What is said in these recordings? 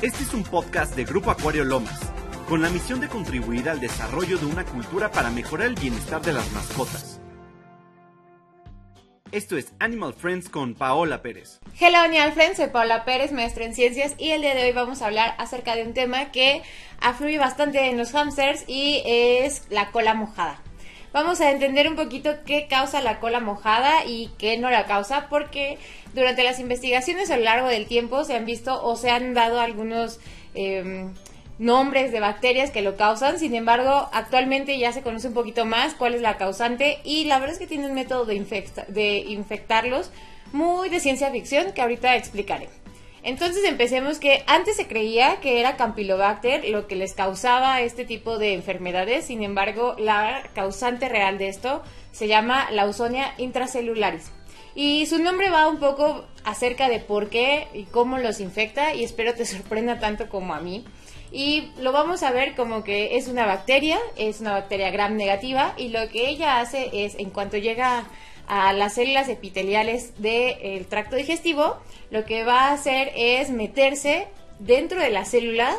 Este es un podcast de Grupo Acuario Lomas, con la misión de contribuir al desarrollo de una cultura para mejorar el bienestar de las mascotas. Esto es Animal Friends con Paola Pérez. Hello Animal Friends, soy Paola Pérez, maestra en ciencias y el día de hoy vamos a hablar acerca de un tema que afluye bastante en los hamsters y es la cola mojada. Vamos a entender un poquito qué causa la cola mojada y qué no la causa porque durante las investigaciones a lo largo del tiempo se han visto o se han dado algunos em, nombres de bacterias que lo causan, sin embargo, actualmente ya se conoce un poquito más cuál es la causante y la verdad es que tiene un método de, de infectarlos muy de ciencia ficción que ahorita explicaré. Entonces empecemos que antes se creía que era Campylobacter lo que les causaba este tipo de enfermedades, sin embargo la causante real de esto se llama Lausonia intracelularis. Y su nombre va un poco acerca de por qué y cómo los infecta y espero te sorprenda tanto como a mí. Y lo vamos a ver como que es una bacteria, es una bacteria gram negativa y lo que ella hace es en cuanto llega a las células epiteliales del tracto digestivo, lo que va a hacer es meterse dentro de la célula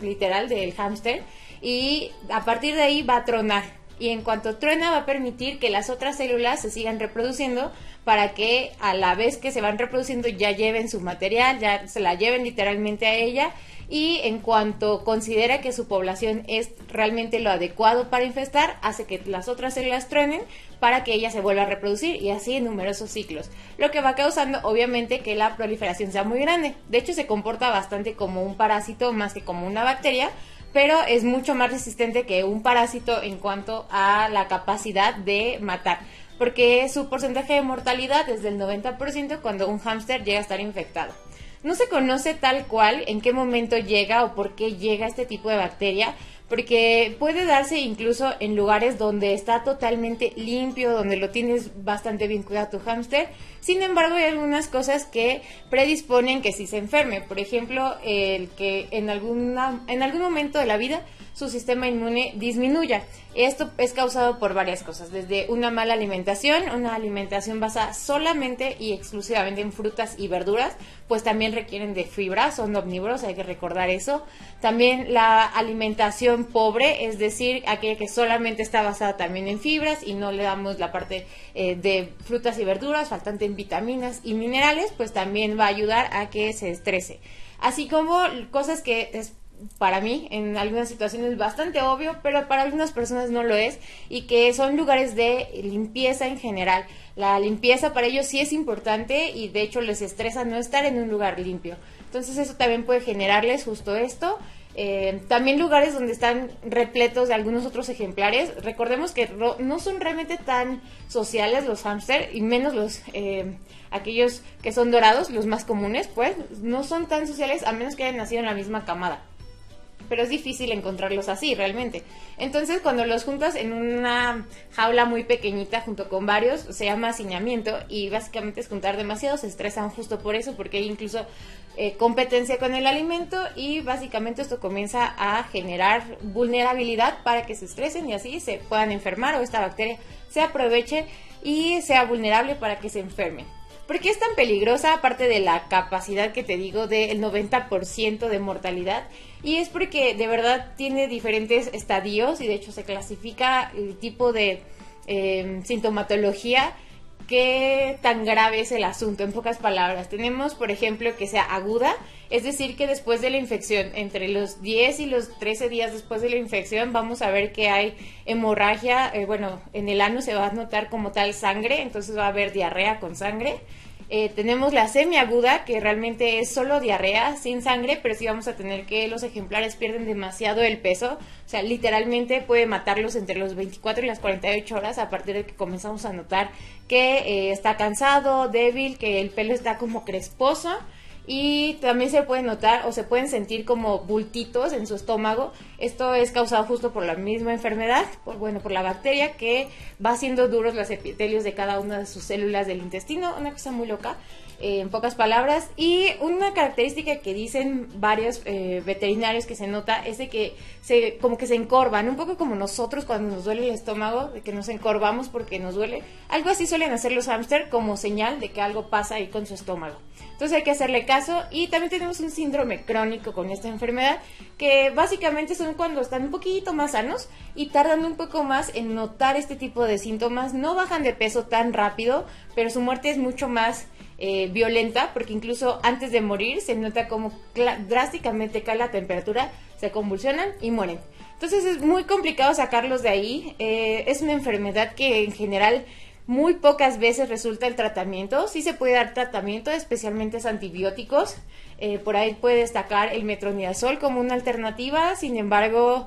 literal del hámster y a partir de ahí va a tronar y en cuanto truena va a permitir que las otras células se sigan reproduciendo para que a la vez que se van reproduciendo ya lleven su material, ya se la lleven literalmente a ella y en cuanto considera que su población es realmente lo adecuado para infestar, hace que las otras células truenen para que ella se vuelva a reproducir y así en numerosos ciclos, lo que va causando obviamente que la proliferación sea muy grande. De hecho se comporta bastante como un parásito más que como una bacteria, pero es mucho más resistente que un parásito en cuanto a la capacidad de matar, porque su porcentaje de mortalidad es del 90% cuando un hámster llega a estar infectado. No se conoce tal cual en qué momento llega o por qué llega este tipo de bacteria, porque puede darse incluso en lugares donde está totalmente limpio, donde lo tienes bastante bien cuidado tu hámster. Sin embargo, hay algunas cosas que predisponen que si se enferme. Por ejemplo, el que en, alguna, en algún momento de la vida su sistema inmune disminuya. Esto es causado por varias cosas, desde una mala alimentación, una alimentación basada solamente y exclusivamente en frutas y verduras, pues también requieren de fibra, son omnívoros, hay que recordar eso. También la alimentación pobre, es decir, aquella que solamente está basada también en fibras y no le damos la parte eh, de frutas y verduras, faltante en vitaminas y minerales, pues también va a ayudar a que se estrese. Así como cosas que para mí en algunas situaciones bastante obvio, pero para algunas personas no lo es y que son lugares de limpieza en general. La limpieza para ellos sí es importante y de hecho les estresa no estar en un lugar limpio. Entonces eso también puede generarles justo esto. Eh, también lugares donde están repletos de algunos otros ejemplares. Recordemos que no son realmente tan sociales los hámster y menos los eh, aquellos que son dorados, los más comunes, pues no son tan sociales a menos que hayan nacido en la misma camada pero es difícil encontrarlos así realmente. Entonces, cuando los juntas en una jaula muy pequeñita junto con varios, se llama hacinamiento y básicamente es juntar demasiado, se estresan justo por eso, porque hay incluso eh, competencia con el alimento y básicamente esto comienza a generar vulnerabilidad para que se estresen y así se puedan enfermar o esta bacteria se aproveche y sea vulnerable para que se enfermen. ¿Por qué es tan peligrosa aparte de la capacidad que te digo del 90% de mortalidad? Y es porque de verdad tiene diferentes estadios y de hecho se clasifica el tipo de em, sintomatología qué tan grave es el asunto, en pocas palabras. Tenemos, por ejemplo, que sea aguda, es decir, que después de la infección, entre los 10 y los 13 días después de la infección, vamos a ver que hay hemorragia, eh, bueno, en el ano se va a notar como tal sangre, entonces va a haber diarrea con sangre. Eh, tenemos la semiaguda, que realmente es solo diarrea sin sangre, pero sí vamos a tener que los ejemplares pierden demasiado el peso. O sea, literalmente puede matarlos entre los 24 y las 48 horas a partir de que comenzamos a notar que eh, está cansado, débil, que el pelo está como cresposo y también se puede notar o se pueden sentir como bultitos en su estómago. Esto es causado justo por la misma enfermedad, por, bueno, por la bacteria que va haciendo duros los epitelios de cada una de sus células del intestino, una cosa muy loca. En pocas palabras. Y una característica que dicen varios eh, veterinarios que se nota es de que se, como que se encorvan, un poco como nosotros cuando nos duele el estómago, de que nos encorvamos porque nos duele. Algo así suelen hacer los hámster como señal de que algo pasa ahí con su estómago. Entonces hay que hacerle caso y también tenemos un síndrome crónico con esta enfermedad que básicamente son cuando están un poquito más sanos y tardan un poco más en notar este tipo de síntomas. No bajan de peso tan rápido, pero su muerte es mucho más eh, violenta porque incluso antes de morir se nota como drásticamente cae la temperatura, se convulsionan y mueren. Entonces es muy complicado sacarlos de ahí. Eh, es una enfermedad que en general muy pocas veces resulta el tratamiento. Sí se puede dar tratamiento, especialmente antibióticos. Eh, por ahí puede destacar el metronidazol como una alternativa. Sin embargo,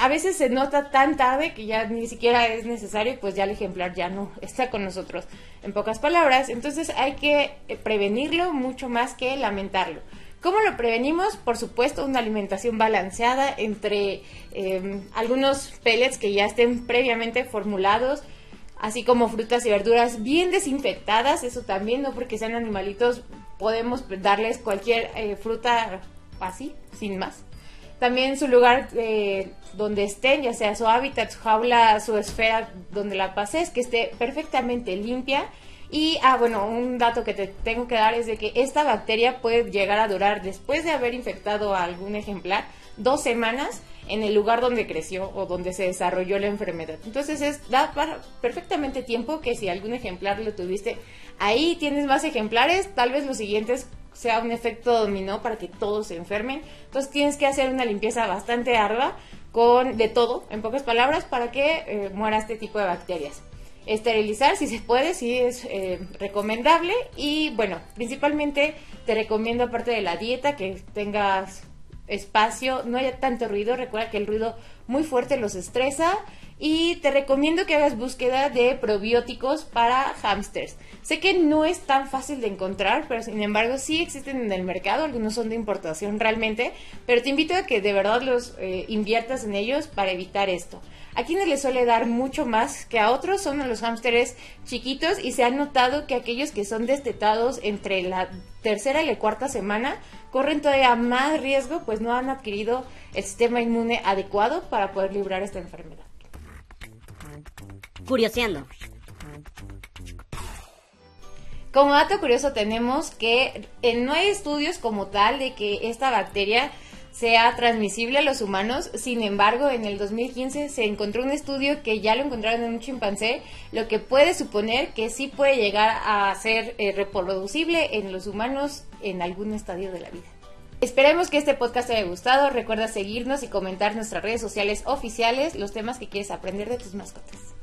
a veces se nota tan tarde que ya ni siquiera es necesario, pues ya el ejemplar ya no está con nosotros. En pocas palabras, entonces hay que eh, prevenirlo mucho más que lamentarlo. ¿Cómo lo prevenimos? Por supuesto, una alimentación balanceada entre algunos pellets que ya estén previamente formulados, así como frutas y verduras bien desinfectadas, eso también, no porque sean animalitos, podemos darles cualquier eh, fruta así, sin más. También su lugar eh, donde estén, ya sea su hábitat, su jaula, su esfera donde la pases, que esté perfectamente limpia. Y, ah, bueno, un dato que te tengo que dar es de que esta bacteria puede llegar a durar, después de haber infectado a algún ejemplar, dos semanas en el lugar donde creció o donde se desarrolló la enfermedad. Entonces es da perfectamente tiempo que si algún ejemplar lo tuviste ahí tienes más ejemplares, tal vez los siguientes sea un efecto dominó para que todos se enfermen. Entonces tienes que hacer una limpieza bastante ardua con de todo, en pocas palabras, para que eh, muera este tipo de bacterias. Esterilizar si se puede, si es eh, recomendable y bueno, principalmente te recomiendo aparte de la dieta que tengas espacio, no haya tanto ruido. Recuerda que el ruido muy fuerte los estresa. Y te recomiendo que hagas búsqueda de probióticos para hamsters. Sé que no es tan fácil de encontrar, pero sin embargo sí existen en el mercado. Algunos son de importación realmente. Pero te invito a que de verdad los eh, inviertas en ellos para evitar esto. A quienes les suele dar mucho más que a otros son a los hámsteres chiquitos y se ha notado que aquellos que son destetados entre la tercera y la cuarta semana corren todavía más riesgo pues no han adquirido el sistema inmune adecuado para poder librar esta enfermedad. Curioseando. Como dato curioso tenemos que no hay estudios como tal de que esta bacteria sea transmisible a los humanos. Sin embargo, en el 2015 se encontró un estudio que ya lo encontraron en un chimpancé, lo que puede suponer que sí puede llegar a ser eh, reproducible en los humanos en algún estadio de la vida. Esperemos que este podcast te haya gustado. Recuerda seguirnos y comentar nuestras redes sociales oficiales los temas que quieres aprender de tus mascotas.